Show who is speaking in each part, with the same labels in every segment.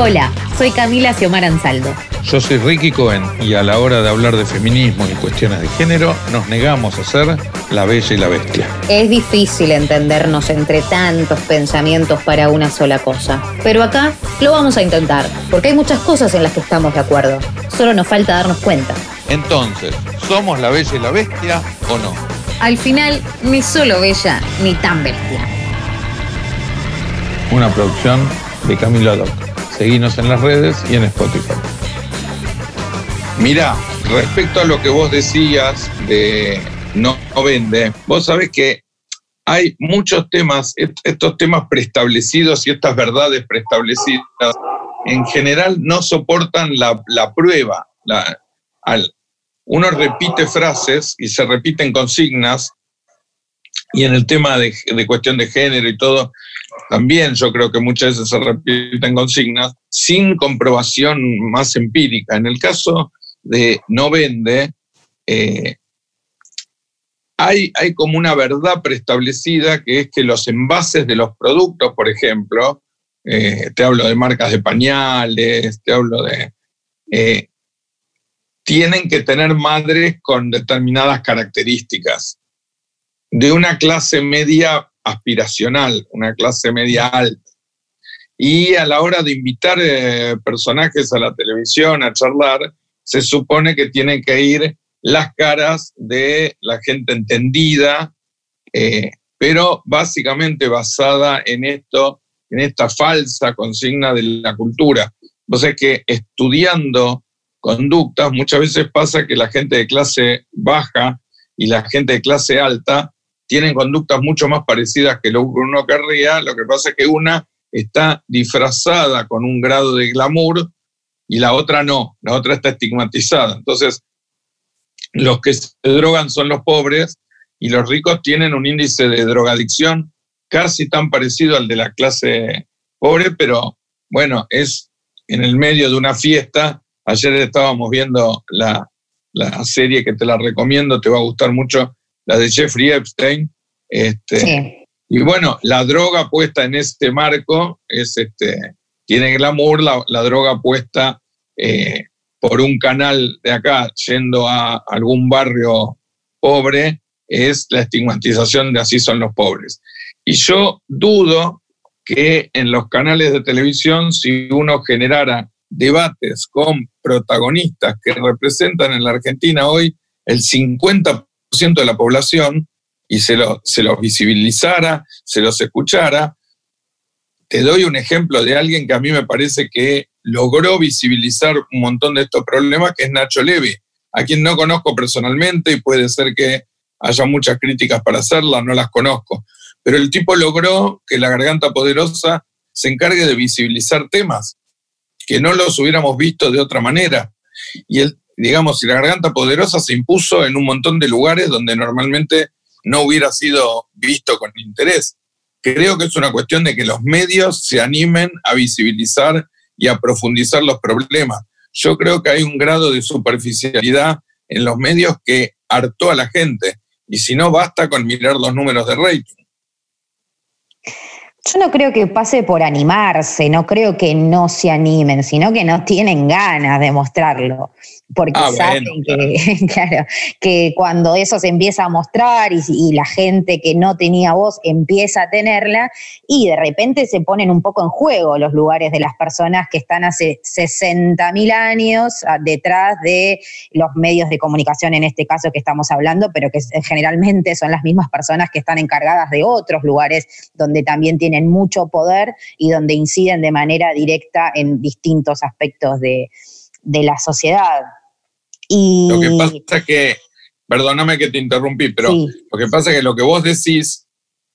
Speaker 1: Hola, soy Camila Xiomara Ansaldo.
Speaker 2: Yo soy Ricky Cohen y a la hora de hablar de feminismo y cuestiones de género nos negamos a ser la bella y la bestia.
Speaker 1: Es difícil entendernos entre tantos pensamientos para una sola cosa, pero acá lo vamos a intentar, porque hay muchas cosas en las que estamos de acuerdo. Solo nos falta darnos cuenta.
Speaker 2: Entonces, ¿somos la bella y la bestia o no?
Speaker 1: Al final, ni solo bella ni tan bestia.
Speaker 2: Una producción de Camilo Doc. Seguinos en las redes y en Spotify. Mira, respecto a lo que vos decías de no, vende, vos sabés que hay muchos temas, estos temas preestablecidos y estas verdades preestablecidas, en general no soportan la, prueba. uno repite frases y se repiten consignas, y en el tema de cuestión de género y todo, también yo creo que muchas veces se repiten consignas sin comprobación más empírica. En el caso de no vende, eh, hay, hay, como una verdad preestablecida que es que los envases de los productos, por ejemplo, eh, te hablo de marcas de pañales, te hablo de... Eh, tienen que tener madres con determinadas características, de una clase media aspiracional, una clase media alta. Y a la hora de invitar personajes a la televisión a charlar, se supone que tienen que ir las caras de la gente entendida, eh, pero básicamente basada en esto, en esta falsa consigna de la cultura. O sea que estudiando conductas, muchas veces pasa que la gente de clase baja y la gente de clase alta tienen conductas mucho más parecidas que lo que uno querría, lo que pasa es que una está disfrazada con un grado de glamour y la otra no, la otra está estigmatizada. Entonces, los que se drogan son los pobres y los ricos tienen un índice de drogadicción casi tan parecido al de la clase pobre, pero bueno, es en el medio de una fiesta. Ayer estábamos viendo la, serie que te la recomiendo, te va a gustar mucho, la de Jeffrey Epstein. Este, Y bueno, la droga puesta en este marco es este, tiene glamour la, la droga puesta eh, por un canal de acá yendo a algún barrio pobre, es la estigmatización de así son los pobres. Y yo dudo que en los canales de televisión, si uno generara debates con protagonistas que representan en la Argentina hoy el 50% de la población y se, se los visibilizara, se los escuchara, te doy un ejemplo de alguien que a mí me parece que logró visibilizar un montón de estos problemas, que es Nacho Levy, a quien no conozco personalmente y puede ser que haya muchas críticas para hacerla, no las conozco. Pero el tipo logró que la Garganta Poderosa se encargue de visibilizar temas que no los hubiéramos visto de otra manera. Y el, digamos, si la Garganta Poderosa se impuso en un montón de lugares donde normalmente no hubiera sido visto con interés creo que es una cuestión de que los medios se animen a visibilizar y a profundizar los problemas. Yo creo que hay un grado de superficialidad en los medios que hartó a la gente. Y si no, basta con mirar los números de rating.
Speaker 3: Yo no creo que pase por animarse, no creo que no se animen, sino que no tienen ganas de mostrarlo porque ah, saben que, claro, que cuando eso se empieza a mostrar y, la gente que no tenía voz empieza a tenerla y de repente se ponen un poco en juego los lugares de las personas que están hace 60 mil años ah, detrás de los medios de comunicación en este caso que estamos hablando, pero que generalmente son las mismas personas que están encargadas de otros lugares donde también tienen mucho poder y donde inciden de manera directa en distintos aspectos de, de la sociedad.
Speaker 2: Lo que pasa es que, perdóname que te interrumpí, pero lo que pasa es que lo que vos decís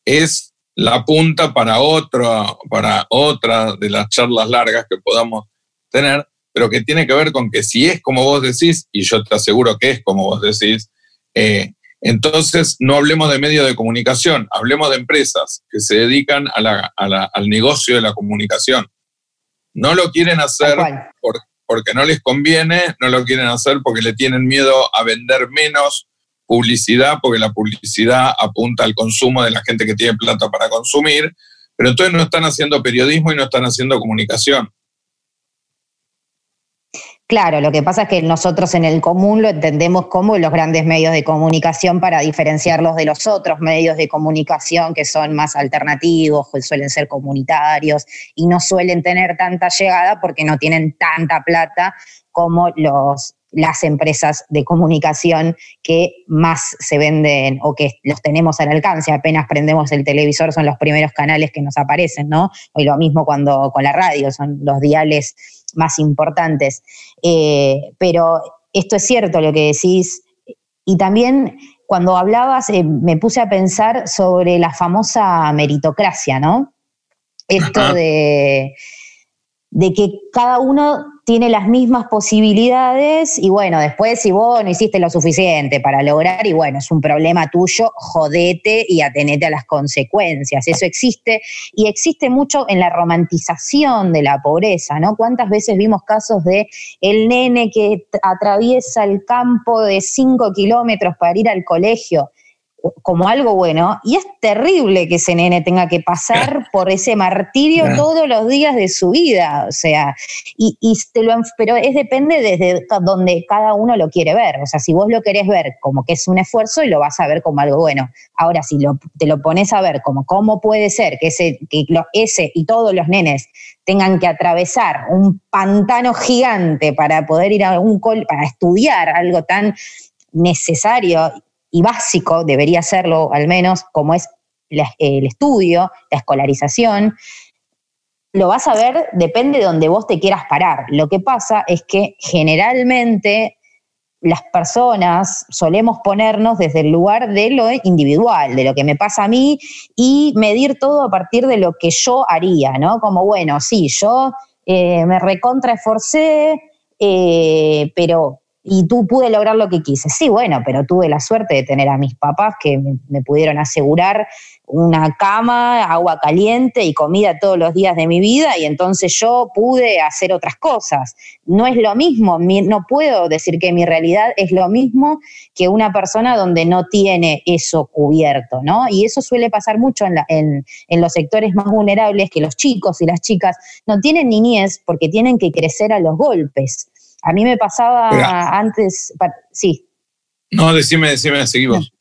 Speaker 2: es la punta para otra, para otra de las charlas largas que podamos tener, pero que tiene que ver con que si es como vos decís, y yo te aseguro que es como vos decís, eh, entonces no hablemos de medios de comunicación, hablemos de empresas que se dedican al negocio de la comunicación. No lo quieren hacer por, porque no les conviene, no lo quieren hacer porque le tienen miedo a vender menos publicidad, porque la publicidad apunta al consumo de la gente que tiene plata para consumir, pero entonces no están haciendo periodismo y no están haciendo comunicación.
Speaker 3: Claro, lo que pasa es que nosotros en el común lo entendemos como los grandes medios de comunicación para diferenciarlos de los otros medios de comunicación que son más alternativos, suelen ser comunitarios y no suelen tener tanta llegada porque no tienen tanta plata como los, las empresas de comunicación que más se venden o que los tenemos al alcance. Apenas prendemos el televisor son los primeros canales que nos aparecen, ¿no? Y lo mismo cuando con la radio, son los diales más importantes. Eh, pero esto es cierto lo que decís. Y también cuando hablabas eh, me puse a pensar sobre la famosa meritocracia, ¿no? Esto de, de que cada uno tiene las mismas posibilidades y bueno, después si vos no hiciste lo suficiente para lograr y bueno, es un problema tuyo, jodete y atenete a las consecuencias. Eso existe y existe mucho en la romantización de la pobreza, ¿no? ¿Cuántas veces vimos casos de el nene que atraviesa el campo de cinco kilómetros para ir al colegio? Como algo bueno, y es terrible que ese nene tenga que pasar por ese martirio todos los días de su vida, o sea, y, te lo, pero es depende desde donde cada uno lo quiere ver, o sea, si vos lo querés ver como que es un esfuerzo y lo vas a ver como algo bueno, ahora si lo, te lo pones a ver como cómo puede ser que ese, que ese y todos los nenes tengan que atravesar un pantano gigante para poder ir a un para estudiar algo tan necesario y básico, debería serlo al menos, como es el estudio, la escolarización, lo vas a ver, depende de donde vos te quieras parar. Lo que pasa es que generalmente las personas solemos ponernos desde el lugar de lo individual, de lo que me pasa a mí y medir todo a partir de lo que yo haría, ¿no? Como, bueno, sí, yo eh, me recontra esforcé, eh, pero y tú pude lograr lo que quise. Sí, bueno, pero tuve la suerte de tener a mis papás que me, pudieron asegurar una cama, agua caliente y comida todos los días de mi vida y entonces yo pude hacer otras cosas. No es lo mismo, no puedo decir que mi realidad es lo mismo que una persona donde no tiene eso cubierto, ¿no? Y eso suele pasar mucho en, en los sectores más vulnerables, que los chicos y las chicas no tienen niñez porque tienen que crecer a los golpes. A mí me pasaba antes, sí.
Speaker 2: No, decime, decime, seguimos.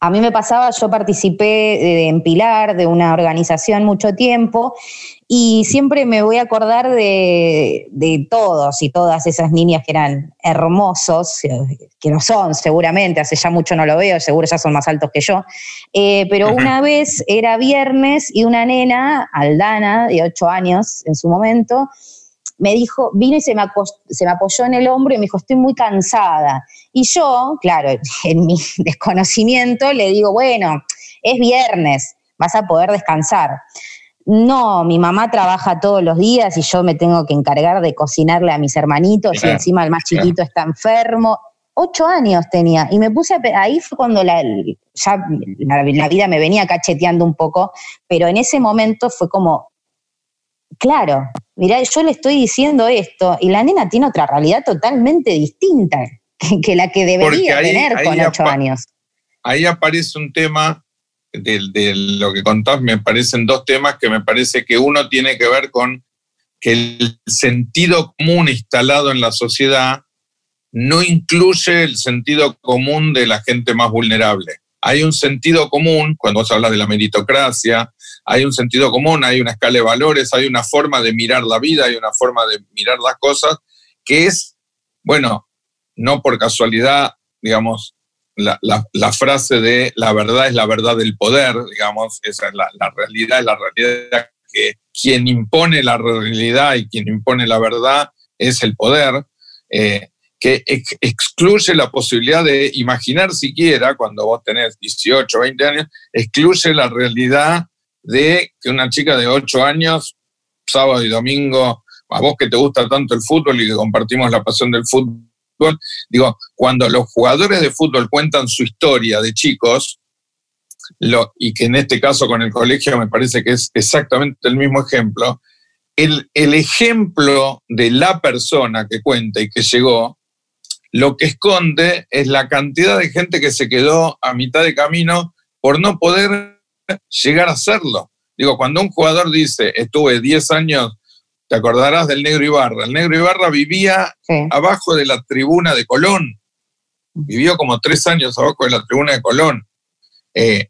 Speaker 3: A mí me pasaba, yo participé en Pilar, de una organización mucho tiempo, y siempre me voy a acordar de, todos y todas esas niñas que eran hermosos, que lo son seguramente, hace ya mucho no lo veo, seguro ya son más altos que yo, eh, pero una vez era viernes y una nena, Aldana, de ocho años en su momento, me dijo, vino y se me, se me apoyó en el hombro y me dijo, estoy muy cansada. Y yo, claro, en mi desconocimiento le digo, bueno, es viernes, vas a poder descansar. No, mi mamá trabaja todos los días y yo me tengo que encargar de cocinarle a mis hermanitos y encima el más chiquito está enfermo. Ocho años tenía y me puse a, ahí fue cuando la, ya la vida me venía cacheteando un poco, pero en ese momento fue como, claro, mirá, yo le estoy diciendo esto y la nena tiene otra realidad totalmente distinta que, la que debería tener con ocho años.
Speaker 2: Ahí aparece un tema de, de, lo que contás, me parecen dos temas que me parece que uno tiene que ver con que el sentido común instalado en la sociedad no incluye el sentido común de la gente más vulnerable. Hay un sentido común, cuando vos hablas de la meritocracia, hay un sentido común, hay una escala de valores, hay una forma de mirar la vida, hay una forma de mirar las cosas, que es, bueno, no por casualidad, digamos, la, frase de la verdad es la verdad del poder, digamos, esa es la, realidad, es la realidad que quien impone la realidad y quien impone la verdad es el poder, eh, que excluye la posibilidad de imaginar siquiera, cuando vos tenés 18, 20 años, excluye la realidad de que una chica de 8 años, sábado y domingo, a vos que te gusta tanto el fútbol y que compartimos la pasión del fútbol, digo, cuando los jugadores de fútbol cuentan su historia de chicos, y que en este caso con el colegio me parece que es exactamente el mismo ejemplo, el, el ejemplo de la persona que cuenta y que llegó, lo que esconde es la cantidad de gente que se quedó a mitad de camino por no poder llegar a hacerlo. Digo, cuando un jugador dice, estuve 10 años te acordarás del Negro Ibarra. El Negro Ibarra vivía abajo de la tribuna de Colón. Vivió como tres años abajo de la tribuna de Colón. Eh,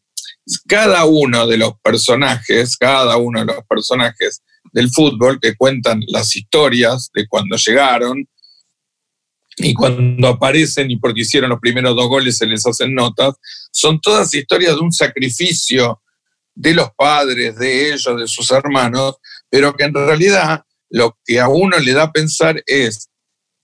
Speaker 2: cada uno de los personajes, cada uno de los personajes del fútbol que cuentan las historias de cuando llegaron y cuando aparecen y porque hicieron los primeros dos goles se les hacen notas, son todas historias de un sacrificio de los padres, de ellos, de sus hermanos, pero que en realidad lo que a uno le da a pensar es,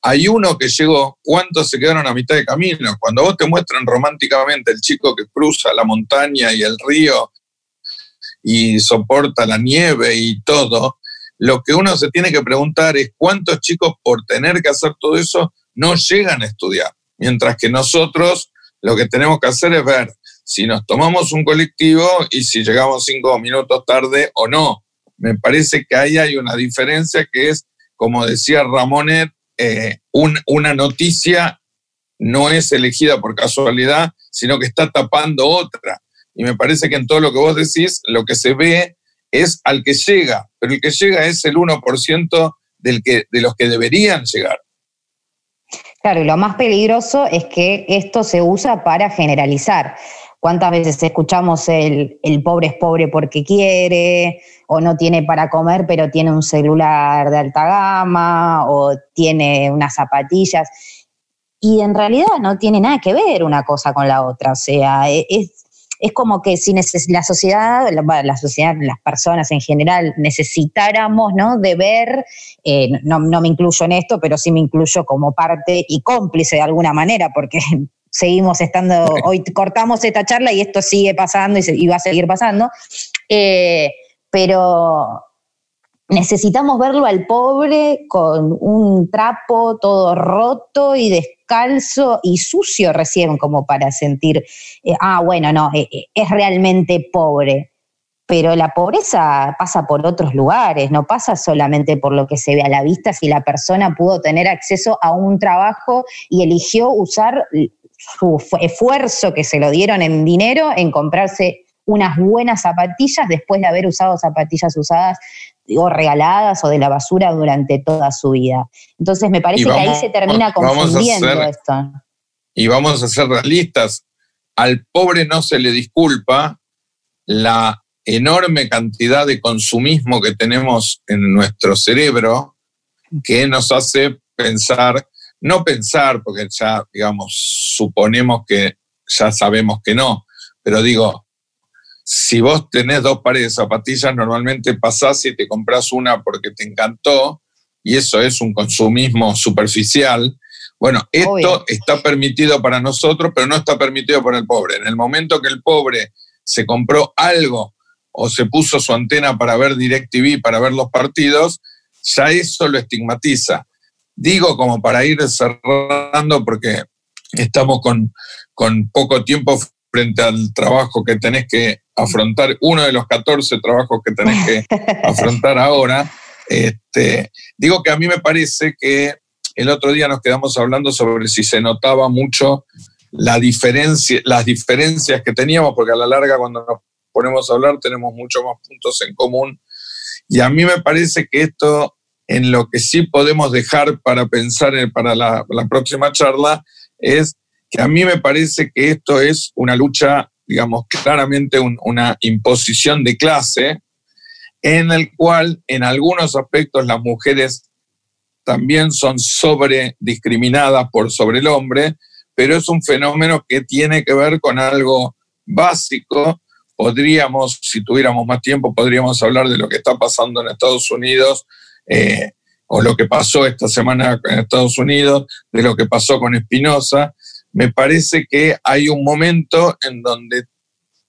Speaker 2: hay uno que llegó, ¿cuántos se quedaron a mitad de camino? Cuando vos te muestran románticamente el chico que cruza la montaña y el río y soporta la nieve y todo, lo que uno se tiene que preguntar es cuántos chicos por tener que hacer todo eso no llegan a estudiar. Mientras que nosotros lo que tenemos que hacer es ver si nos tomamos un colectivo y si llegamos cinco minutos tarde o no. Me parece que ahí hay una diferencia que es, como decía Ramonet, eh, una noticia no es elegida por casualidad, sino que está tapando otra. Y me parece que en todo lo que vos decís, lo que se ve es al que llega, pero el que llega es el 1% del que, de los que deberían llegar.
Speaker 3: Claro, y lo más peligroso es que esto se usa para generalizar. ¿Cuántas veces escuchamos el, el, pobre es pobre porque quiere, o no tiene para comer, pero tiene un celular de alta gama, o tiene unas zapatillas? Y en realidad no tiene nada que ver una cosa con la otra. O sea, e, es, es como que si la sociedad, la, sociedad, las personas en general necesitáramos, ¿no? De ver, eh, no, me incluyo en esto, pero sí me incluyo como parte y cómplice de alguna manera, porque seguimos estando, hoy cortamos esta charla y esto sigue pasando y, va a seguir pasando, eh, pero necesitamos verlo al pobre con un trapo todo roto y descalzo y sucio recién como para sentir, eh, ah, bueno, no, eh, eh, es realmente pobre. Pero la pobreza pasa por otros lugares, no pasa solamente por lo que se ve a la vista, si la persona pudo tener acceso a un trabajo y eligió usar su esfuerzo que se lo dieron en dinero en comprarse unas buenas zapatillas después de haber usado zapatillas usadas o regaladas o de la basura durante toda su vida. Entonces me parece que ahí se termina confundiendo esto.
Speaker 2: Y vamos a ser realistas, al pobre no se le disculpa la enorme cantidad de consumismo que tenemos en nuestro cerebro que nos hace pensar, no pensar, porque ya, digamos, suponemos que ya sabemos que no, pero digo, si vos tenés dos pares de zapatillas, normalmente pasás y te compras una porque te encantó, y eso es un consumismo superficial. Bueno, esto está permitido para nosotros, pero no está permitido para el pobre. En el momento que el pobre se compró algo o se puso su antena para ver DirecTV, para ver los partidos, ya eso lo estigmatiza. Digo como para ir cerrando porque estamos con, con poco tiempo frente al trabajo que tenés que afrontar uno de los 14 trabajos que tenés que afrontar ahora. Este, digo que a mí me parece que el otro día nos quedamos hablando sobre si se notaba mucho la diferencia, las diferencias que teníamos, porque a la larga cuando nos ponemos a hablar tenemos muchos más puntos en común. Y a mí me parece que esto, en lo que sí podemos dejar para pensar para la, la próxima charla, es que a mí me parece que esto es una lucha digamos, claramente una imposición de clase en el cual en algunos aspectos las mujeres también son sobre discriminadas por sobre el hombre, pero es un fenómeno que tiene que ver con algo básico. Podríamos, si tuviéramos más tiempo, podríamos hablar de lo que está pasando en Estados Unidos eh, o lo que pasó esta semana en Estados Unidos, de lo que pasó con Espinosa, me parece que hay un momento en donde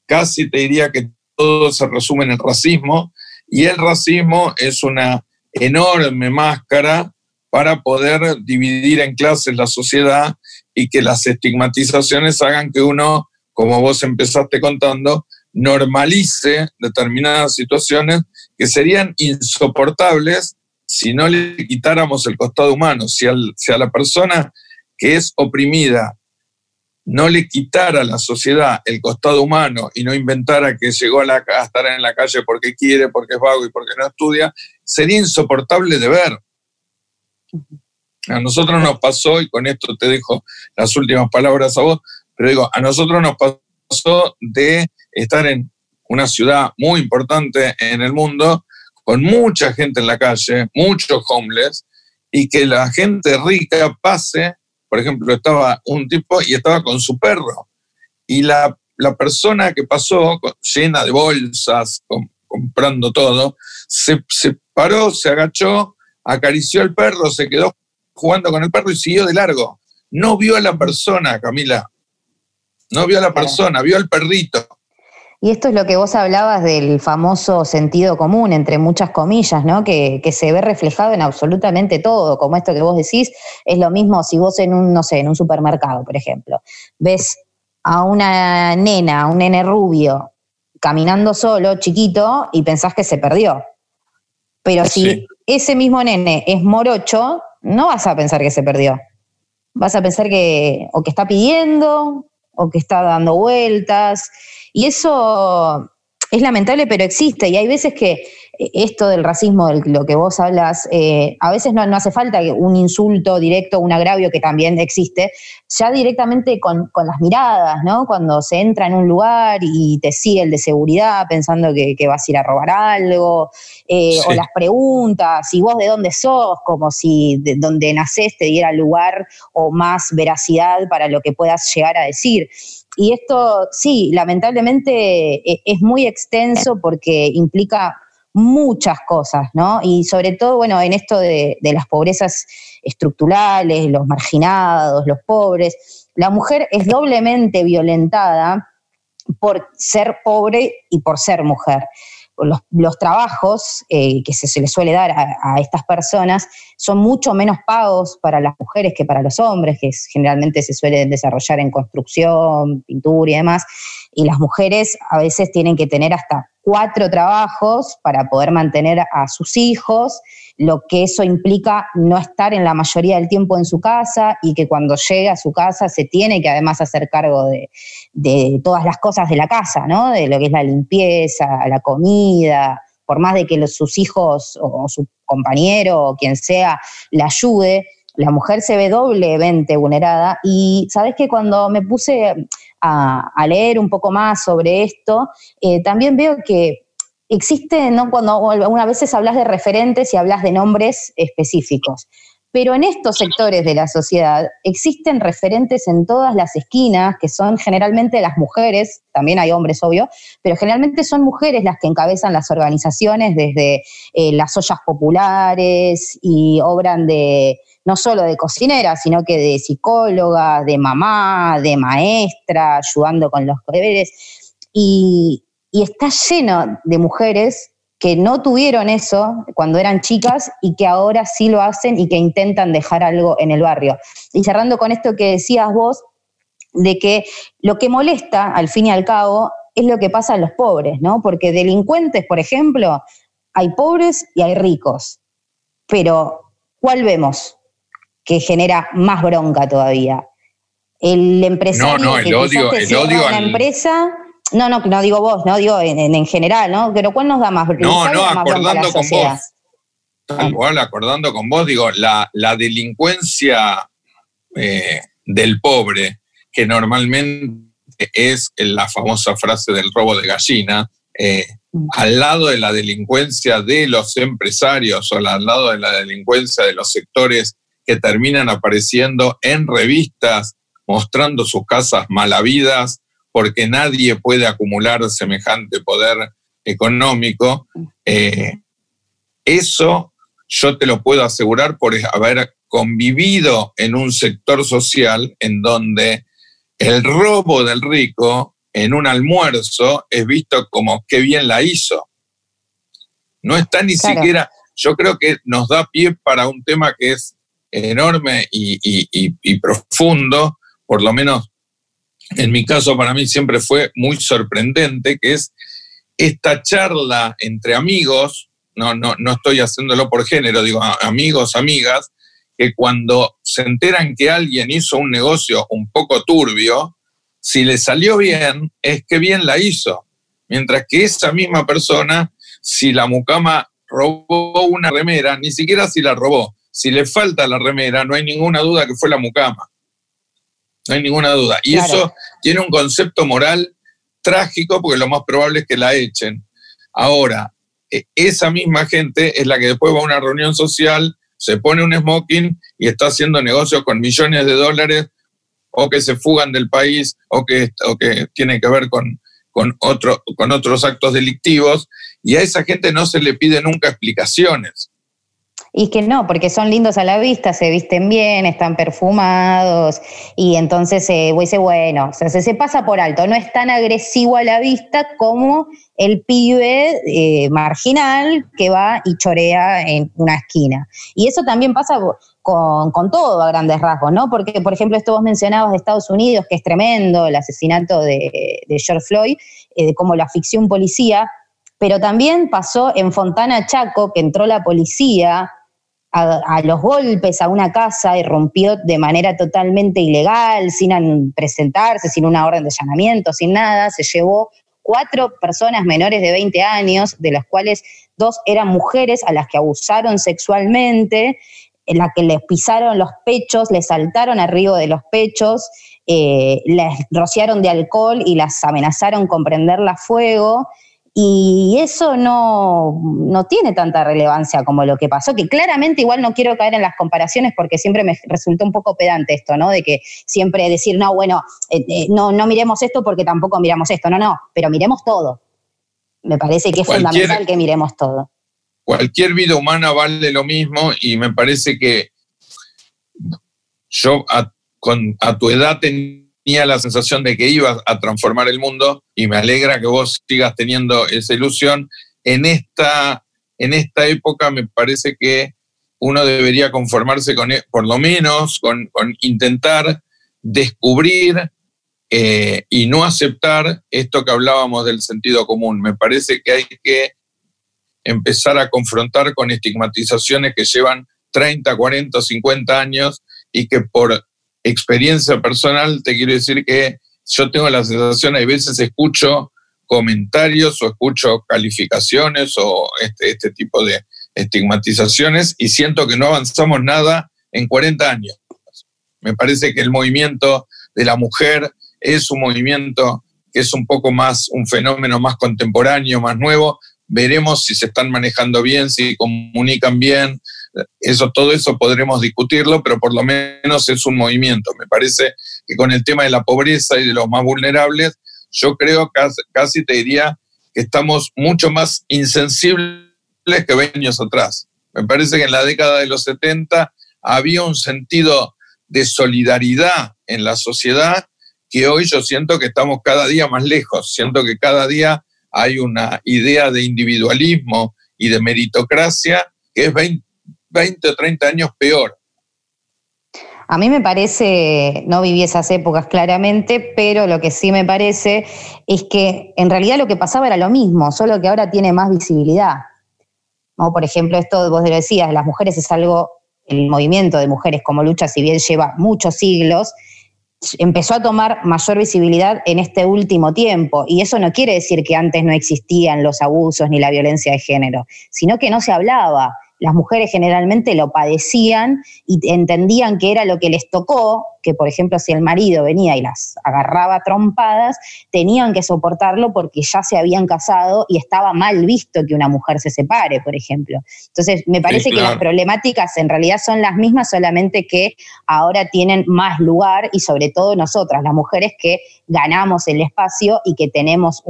Speaker 2: casi te diría que todo se resume en el racismo y el racismo es una enorme máscara para poder dividir en clases la sociedad y que las estigmatizaciones hagan que uno, como vos empezaste contando, normalice determinadas situaciones que serían insoportables si no le quitáramos el costado humano, si, a la persona que es oprimida no le quitara a la sociedad el costado humano y no inventara que llegó a, estar en la calle porque quiere, porque es vago y porque no estudia, sería insoportable de ver. A nosotros nos pasó, y con esto te dejo las últimas palabras a vos, pero digo, a nosotros nos pasó de estar en una ciudad muy importante en el mundo, con mucha gente en la calle, muchos homeless, y que la gente rica pase, por ejemplo, estaba un tipo y estaba con su perro, y la, persona que pasó llena de bolsas, comprando todo, se, se paró, se agachó, acarició al perro, se quedó jugando con el perro y siguió de largo. No vio a la persona, Camila. No vio a la persona, vio al perrito.
Speaker 3: Y esto es lo que vos hablabas del famoso sentido común, entre muchas comillas, ¿no? Que, se ve reflejado en absolutamente todo, como esto que vos decís, es lo mismo si vos en un, no sé, en un supermercado, por ejemplo, ves a una nena, a un nene rubio, caminando solo, chiquito, y pensás que se perdió. Pero si ese mismo nene es morocho, no vas a pensar que se perdió. Vas a pensar que o que está pidiendo o que está dando vueltas. Y eso es lamentable, pero existe. Y hay veces que esto del racismo, de lo que vos hablas, eh, a veces no, hace falta un insulto directo, un agravio que también existe, ya directamente con, las miradas, ¿no? Cuando se entra en un lugar y te sigue el de seguridad pensando que, vas a ir a robar algo, eh, o las preguntas, y vos de dónde sos, como si de donde nacés te diera lugar o más veracidad para lo que puedas llegar a decir. Y esto, sí, lamentablemente es muy extenso porque implica muchas cosas, ¿no? Y sobre todo, bueno, en esto de, las pobrezas estructurales, los marginados, los pobres, la mujer es doblemente violentada por ser pobre y por ser mujer. Los, trabajos eh, que se, le suele dar a, estas personas son mucho menos pagos para las mujeres que para los hombres, que generalmente se suelen desarrollar en construcción, pintura y demás. Y las mujeres a veces tienen que tener hasta cuatro trabajos para poder mantener a sus hijos, lo que eso implica no estar en la mayoría del tiempo en su casa y que cuando llega a su casa se tiene que además hacer cargo de, todas las cosas de la casa, ¿no? De lo que es la limpieza, la comida, por más de que sus hijos o, su compañero o quien sea la ayude, la mujer se ve doblemente vulnerada y sabes que cuando me puse a, leer un poco más sobre esto, eh, también veo que existe, ¿no? Cuando algunas veces hablas de referentes y hablas de nombres específicos. Pero en estos sectores de la sociedad existen referentes en todas las esquinas, que son generalmente las mujeres, también hay hombres, obvio, pero generalmente son mujeres las que encabezan las organizaciones desde eh, las ollas populares y obran de, no solo de cocinera, sino que de psicóloga, de mamá, de maestra, ayudando con los deberes. Y, está lleno de mujeres que no tuvieron eso cuando eran chicas y que ahora sí lo hacen y que intentan dejar algo en el barrio. Y cerrando con esto que decías vos, de que lo que molesta, al fin y al cabo, es lo que pasa a los pobres, ¿no? Porque delincuentes, por ejemplo, hay pobres y hay ricos. Pero, ¿cuál vemos? Que genera más bronca todavía. El empresario
Speaker 2: no, no, el odio, el odio
Speaker 3: la empresa, no, no, no digo vos, no digo en, general, ¿no? Pero ¿cuál nos da más
Speaker 2: bronca? No, no, acordando con vos. Tal acordando con vos, digo, la, la delincuencia eh, del pobre, que normalmente es la famosa frase del robo de gallina, eh, mm. al lado de la delincuencia de los empresarios o al lado de la delincuencia de los sectores que terminan apareciendo en revistas mostrando sus casas malavidas porque nadie puede acumular semejante poder económico. Eh, eso yo te lo puedo asegurar por haber convivido en un sector social en donde el robo del rico en un almuerzo es visto como qué bien la hizo. No está ni siquiera, yo creo que nos da pie para un tema que es enorme y, profundo, por lo menos en mi caso para mí siempre fue muy sorprendente, que es esta charla entre amigos, no, no, no estoy haciéndolo por género, digo amigos, amigas, que cuando se enteran que alguien hizo un negocio un poco turbio, si le salió bien, es que bien la hizo. Mientras que esa misma persona, si la mucama robó una remera, ni siquiera si la robó, si le falta la remera, no hay ninguna duda que fue la mucama. No hay ninguna duda. Y eso tiene un concepto moral trágico porque lo más probable es que la echen. Ahora, e, esa misma gente es la que después va a una reunión social, se pone un smoking y está haciendo negocios con millones de dólares o que se fugan del país o que, o que tienen que ver con, con, otro, con otros actos delictivos y a esa gente no se le pide nunca explicaciones.
Speaker 3: Y que no, porque son lindos a la vista, se visten bien, están perfumados, y entonces eh, bueno, o sea, se, se, pasa por alto, no es tan agresivo a la vista como el pibe eh, marginal que va y chorea en una esquina. Y eso también pasa con, con, todo a grandes rasgos, ¿no? Porque, por ejemplo, esto vos mencionabas de Estados Unidos, que es tremendo, el asesinato de, de George Floyd, eh, de cómo la ficción policía, pero también pasó en Fontana Chaco, que entró la policía a, los golpes a una casa y rompió de manera totalmente ilegal, sin presentarse, sin una orden de allanamiento, sin nada, se llevó cuatro personas menores de 20 años, de las cuales dos eran mujeres a las que abusaron sexualmente, en las que les pisaron los pechos, les saltaron arriba de los pechos, eh, les rociaron de alcohol y las amenazaron con prenderla a fuego. Y eso no, no, tiene tanta relevancia como lo que pasó, que claramente igual no quiero caer en las comparaciones porque siempre me resultó un poco pedante esto, ¿no? De que siempre decir, no, bueno, eh, eh, no, no miremos esto porque tampoco miramos esto, no, no, pero miremos todo. Me parece que es fundamental que miremos todo.
Speaker 2: Cualquier vida humana vale lo mismo y me parece que yo a, con, a tu edad tenía la sensación de que ibas a transformar el mundo y me alegra que vos sigas teniendo esa ilusión. En esta, en esta época me parece que uno debería conformarse con, e, por lo menos, con, intentar descubrir eh, y no aceptar esto que hablábamos del sentido común. Me parece que hay que empezar a confrontar con estigmatizaciones que llevan 30, 40, 50 años y que por experiencia personal, te quiero decir que yo tengo la sensación, hay veces escucho comentarios o escucho calificaciones o este, este tipo de estigmatizaciones y siento que no avanzamos nada en 40 años. Me parece que el movimiento de la mujer es un movimiento que es un poco más, un fenómeno más contemporáneo, más nuevo. Veremos si se están manejando bien, si comunican bien, eso, todo eso podremos discutirlo, pero por lo menos es un movimiento. Me parece que con el tema de la pobreza y de los más vulnerables, yo creo casi, casi te diría que estamos mucho más insensibles que 20 años atrás. Me parece que en la década de los 70 había un sentido de solidaridad en la sociedad que hoy yo siento que estamos cada día más lejos. Siento que cada día hay una idea de individualismo y de meritocracia que es 20, 20 o 30 años peor.
Speaker 3: A mí me parece, no viví esas épocas claramente, pero lo que sí me parece es que en realidad lo que pasaba era lo mismo, solo que ahora tiene más visibilidad. Por ejemplo, esto vos decías, las mujeres es algo, el movimiento de mujeres como lucha, si bien lleva muchos siglos, empezó a tomar mayor visibilidad en este último tiempo. Y eso no quiere decir que antes no existían los abusos ni la violencia de género, sino que no se hablaba las mujeres generalmente lo padecían y entendían que era lo que les tocó, que por ejemplo si el marido venía y las agarraba trompadas, tenían que soportarlo porque ya se habían casado y estaba mal visto que una mujer se separe, por ejemplo. Entonces, me parece que las problemáticas en realidad son las mismas, solamente que ahora tienen más lugar y sobre todo nosotras, las mujeres que ganamos el espacio y que tenemos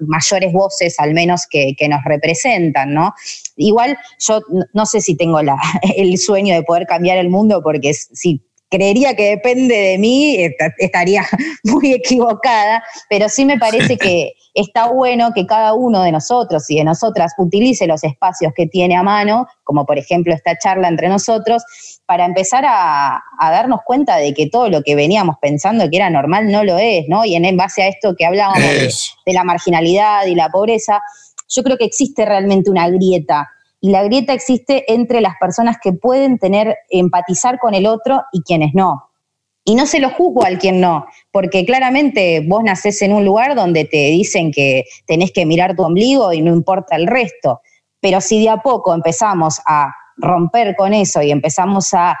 Speaker 3: mayores voces al menos que, que nos representan, ¿no? Igual yo no sé si tengo la, el sueño de poder cambiar el mundo, porque si creería que depende de mí, estaría muy equivocada, pero sí me parece que está bueno que cada uno de nosotros y de nosotras utilice los espacios que tiene a mano, como por ejemplo esta charla entre nosotros, para empezar a, darnos cuenta de que todo lo que veníamos pensando que era normal no lo es, ¿no? Y en, base a esto que hablábamos de la marginalidad y la pobreza, yo creo que existe realmente una grieta y la grieta existe entre las personas que pueden tener, empatizar con el otro y quienes no. Y no se lo juzgo al quien no, porque claramente vos nacés en un lugar donde te dicen que tenés que mirar tu ombligo y no importa el resto. Pero si de a poco empezamos a romper con eso y empezamos a,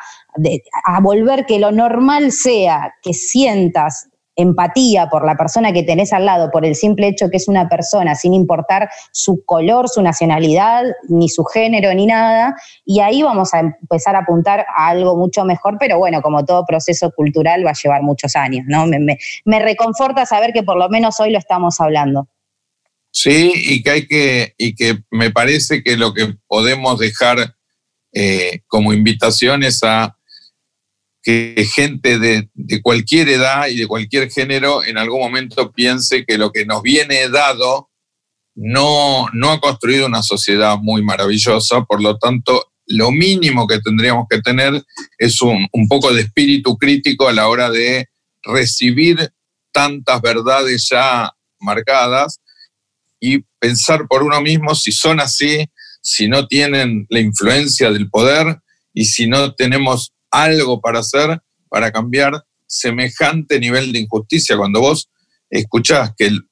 Speaker 3: a volver que lo normal sea que sientas empatía por la persona que tenés al lado, por el simple hecho que es una persona, sin importar su color, su nacionalidad, ni su género, ni nada, y ahí vamos a empezar a apuntar a algo mucho mejor, pero bueno, como todo proceso cultural va a llevar muchos años, ¿no? Me, reconforta saber que por lo menos hoy lo estamos hablando.
Speaker 2: Sí, y que hay que, y que me parece que lo que podemos dejar eh, como invitación es a que gente de, cualquier edad y de cualquier género en algún momento piense que lo que nos viene dado no, no ha construido una sociedad muy maravillosa, por lo tanto, lo mínimo que tendríamos que tener es un, un poco de espíritu crítico a la hora de recibir tantas verdades ya marcadas y pensar por uno mismo si son así, si no tienen la influencia del poder y si no tenemos algo para hacer, para cambiar semejante nivel de injusticia. Cuando vos escuchás que el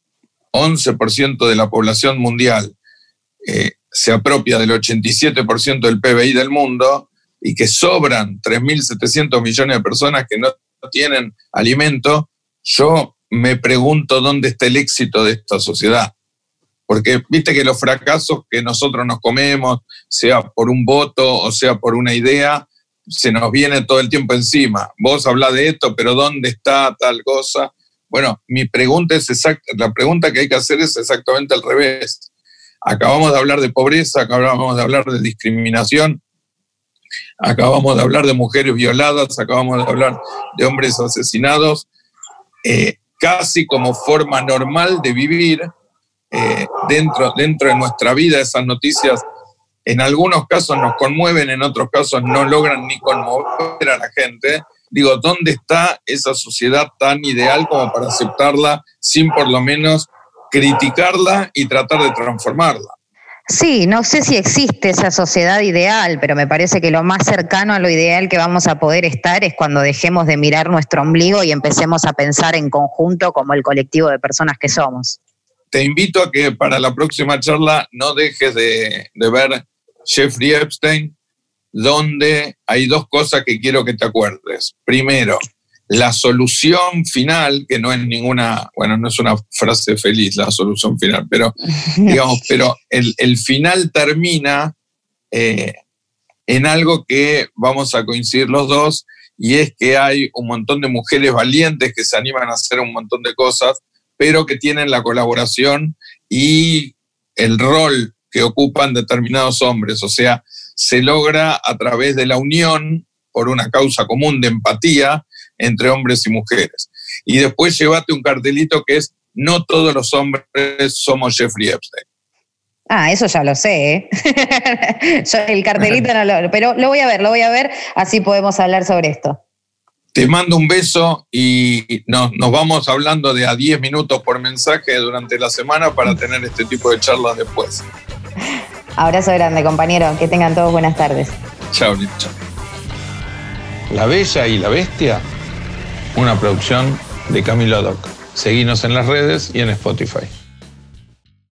Speaker 2: 11% de la población mundial eh, se apropia del 87% del PBI del mundo y que sobran 3.700 millones de personas que no tienen alimento, yo me pregunto dónde está el éxito de esta sociedad. Porque viste que los fracasos que nosotros nos comemos, sea por un voto o sea por una idea, se nos viene todo el tiempo encima. Vos hablás de esto, pero ¿dónde está tal cosa? Bueno, mi pregunta es exacta, la pregunta que hay que hacer es exactamente al revés. Acabamos de hablar de pobreza, acabamos de hablar de discriminación, acabamos de hablar de mujeres violadas, acabamos de hablar de hombres asesinados, eh, casi como forma normal de vivir eh, dentro, dentro de nuestra vida esas noticias en algunos casos nos conmueven, en otros casos no logran ni conmover a la gente. Digo, ¿dónde está esa sociedad tan ideal como para aceptarla sin por lo menos criticarla y tratar de transformarla?
Speaker 3: Sí, no sé si existe esa sociedad ideal, pero me parece que lo más cercano a lo ideal que vamos a poder estar es cuando dejemos de mirar nuestro ombligo y empecemos a pensar en conjunto como el colectivo de personas que somos.
Speaker 2: Te invito a que para la próxima charla no dejes de, de ver Jeffrey Epstein, donde hay dos cosas que quiero que te acuerdes. Primero, la solución final, que no es ninguna, bueno, no es una frase feliz la solución final, pero digamos, pero el, final termina eh, en algo que vamos a coincidir los dos, y es que hay un montón de mujeres valientes que se animan a hacer un montón de cosas, pero que tienen la colaboración y el rol que ocupan determinados hombres. O sea, se logra a través de la unión por una causa común de empatía entre hombres y mujeres. Y después llévate un cartelito que es, no todos los hombres somos Jeffrey Epstein.
Speaker 3: Ah, eso ya lo sé. ¿eh? el cartelito no lo, pero lo voy a ver, lo voy a ver, así podemos hablar sobre esto.
Speaker 2: Te mando un beso y nos, nos vamos hablando de a 10 minutos por mensaje durante la semana para tener este tipo de charlas después.
Speaker 3: Abrazo grande, compañero. Que tengan todos buenas tardes.
Speaker 2: Chao, chao. La Bella y la Bestia, una producción de Camilo Doc. Seguinos en las redes y en Spotify.